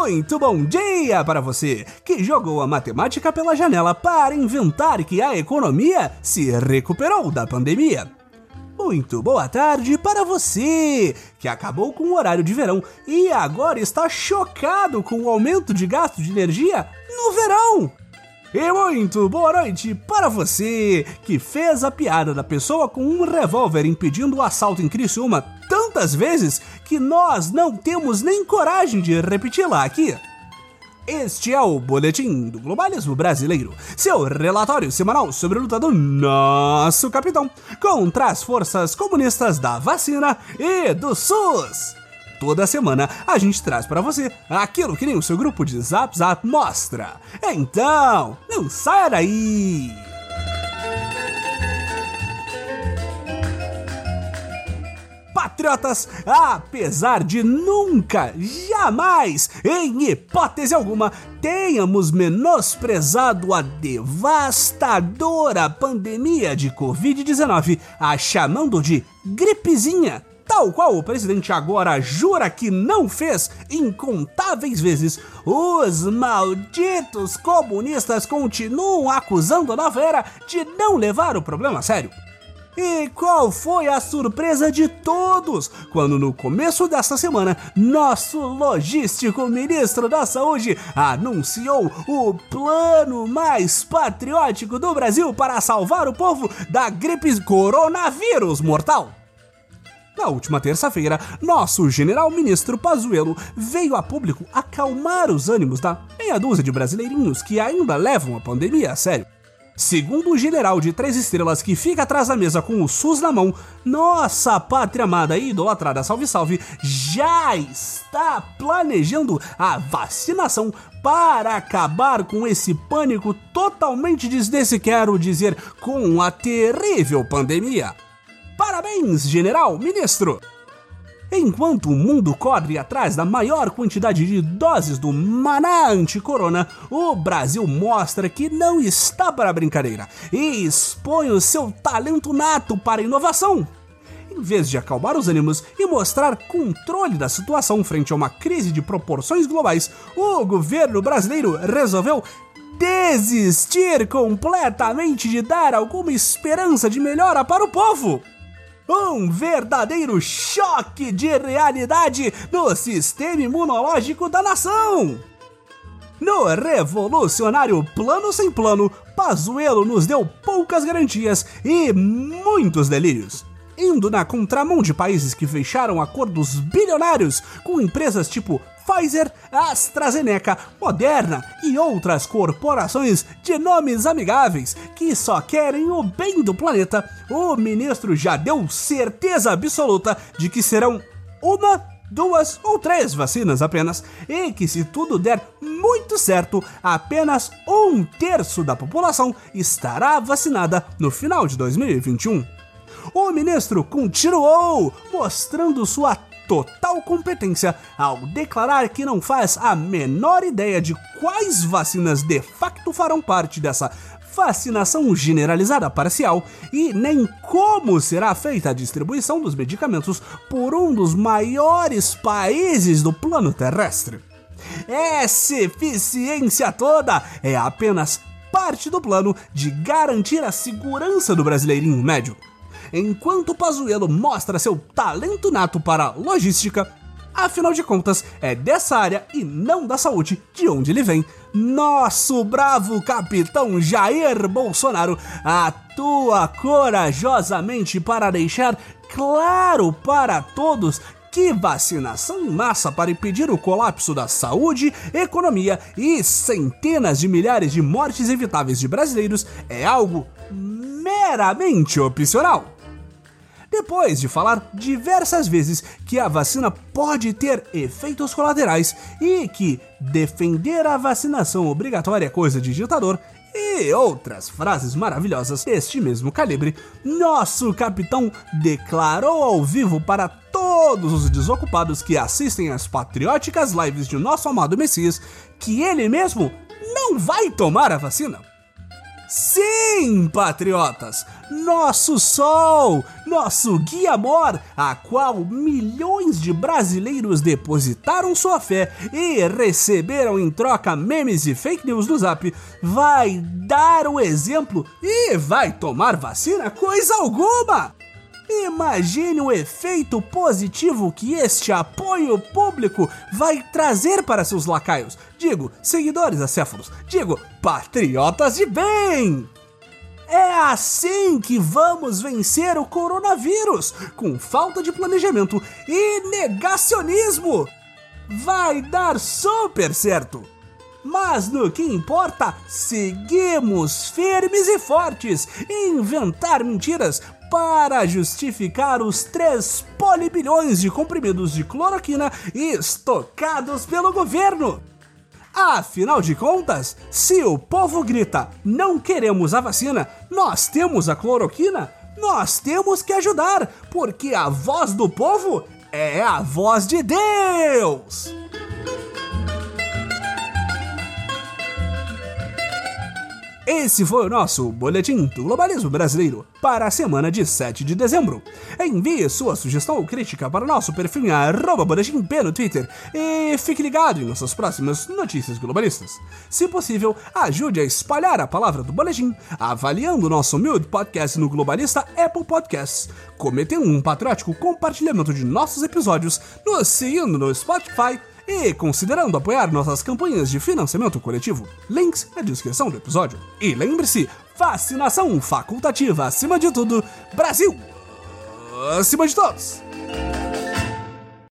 Muito bom dia para você que jogou a matemática pela janela para inventar que a economia se recuperou da pandemia. Muito boa tarde para você que acabou com o horário de verão e agora está chocado com o aumento de gasto de energia no verão. E muito boa noite para você que fez a piada da pessoa com um revólver impedindo o assalto em Criciúma tantas vezes que nós não temos nem coragem de repeti-la aqui. Este é o Boletim do Globalismo Brasileiro, seu relatório semanal sobre a luta do nosso capitão contra as forças comunistas da vacina e do SUS. Toda semana a gente traz para você aquilo que nem o seu grupo de Zap Zap mostra. Então, não saia daí! Patriotas, apesar de nunca, jamais, em hipótese alguma, tenhamos menosprezado a devastadora pandemia de Covid-19, a chamando de gripezinha tal qual o presidente agora jura que não fez incontáveis vezes, os malditos comunistas continuam acusando a nova era de não levar o problema a sério. E qual foi a surpresa de todos quando no começo desta semana nosso logístico ministro da Saúde anunciou o plano mais patriótico do Brasil para salvar o povo da gripe coronavírus mortal? Na última terça-feira, nosso general-ministro Pazuello veio a público acalmar os ânimos da meia dúzia de brasileirinhos que ainda levam a pandemia a sério. Segundo o general de três estrelas que fica atrás da mesa com o SUS na mão, nossa pátria amada e idolatrada Salve Salve já está planejando a vacinação para acabar com esse pânico totalmente desnecessário, dizer, com a terrível pandemia. Parabéns, general, ministro! Enquanto o mundo corre atrás da maior quantidade de doses do maná anti-corona, o Brasil mostra que não está para brincadeira e expõe o seu talento nato para inovação. Em vez de acalmar os ânimos e mostrar controle da situação frente a uma crise de proporções globais, o governo brasileiro resolveu desistir completamente de dar alguma esperança de melhora para o povo um verdadeiro choque de realidade no sistema imunológico da nação. No revolucionário Plano Sem Plano, Pazuello nos deu poucas garantias e muitos delírios indo na contramão de países que fecharam acordos bilionários com empresas tipo Pfizer, AstraZeneca, Moderna e outras corporações de nomes amigáveis que só querem o bem do planeta, o ministro já deu certeza absoluta de que serão uma duas ou três vacinas apenas, e que se tudo der muito certo, apenas um terço da população estará vacinada no final de 2021. O ministro continuou mostrando sua total competência ao declarar que não faz a menor ideia de quais vacinas de facto farão parte dessa vacinação generalizada parcial e nem como será feita a distribuição dos medicamentos por um dos maiores países do plano terrestre. Essa eficiência toda é apenas parte do plano de garantir a segurança do brasileirinho médio enquanto Pazuello mostra seu talento nato para logística, afinal de contas, é dessa área e não da saúde de onde ele vem. Nosso bravo capitão Jair Bolsonaro atua corajosamente para deixar claro para todos que vacinação em massa para impedir o colapso da saúde, economia e centenas de milhares de mortes evitáveis de brasileiros é algo meramente opcional depois de falar diversas vezes que a vacina pode ter efeitos colaterais e que defender a vacinação obrigatória é coisa de ditador, e outras frases maravilhosas deste mesmo calibre, nosso capitão declarou ao vivo para todos os desocupados que assistem às patrióticas lives de nosso amado Messias que ele mesmo não vai tomar a vacina. Sim, patriotas! Nosso sol, nosso guia amor, a qual milhões de brasileiros depositaram sua fé e receberam em troca memes e fake news no zap, vai dar o exemplo e vai tomar vacina coisa alguma! Imagine o efeito positivo que este apoio público vai trazer para seus lacaios. Digo, seguidores acéfalos. Digo, patriotas de bem! É assim que vamos vencer o coronavírus, com falta de planejamento e negacionismo. Vai dar super certo. Mas no que importa, seguimos firmes e fortes. Inventar mentiras para justificar os 3 polibilhões de comprimidos de cloroquina estocados pelo governo. Afinal de contas, se o povo grita não queremos a vacina, nós temos a cloroquina, nós temos que ajudar, porque a voz do povo é a voz de Deus! Esse foi o nosso Boletim do Globalismo Brasileiro para a semana de 7 de dezembro. Envie sua sugestão ou crítica para o nosso perfil em arroba boletimp no Twitter e fique ligado em nossas próximas notícias globalistas. Se possível, ajude a espalhar a palavra do boletim, avaliando o nosso humilde podcast no Globalista Apple Podcasts, cometendo um patriótico compartilhamento de nossos episódios, nos seguindo no Spotify e considerando apoiar nossas campanhas de financiamento coletivo. Links na descrição do episódio. E lembre-se, vacinação facultativa acima de tudo, Brasil acima de todos!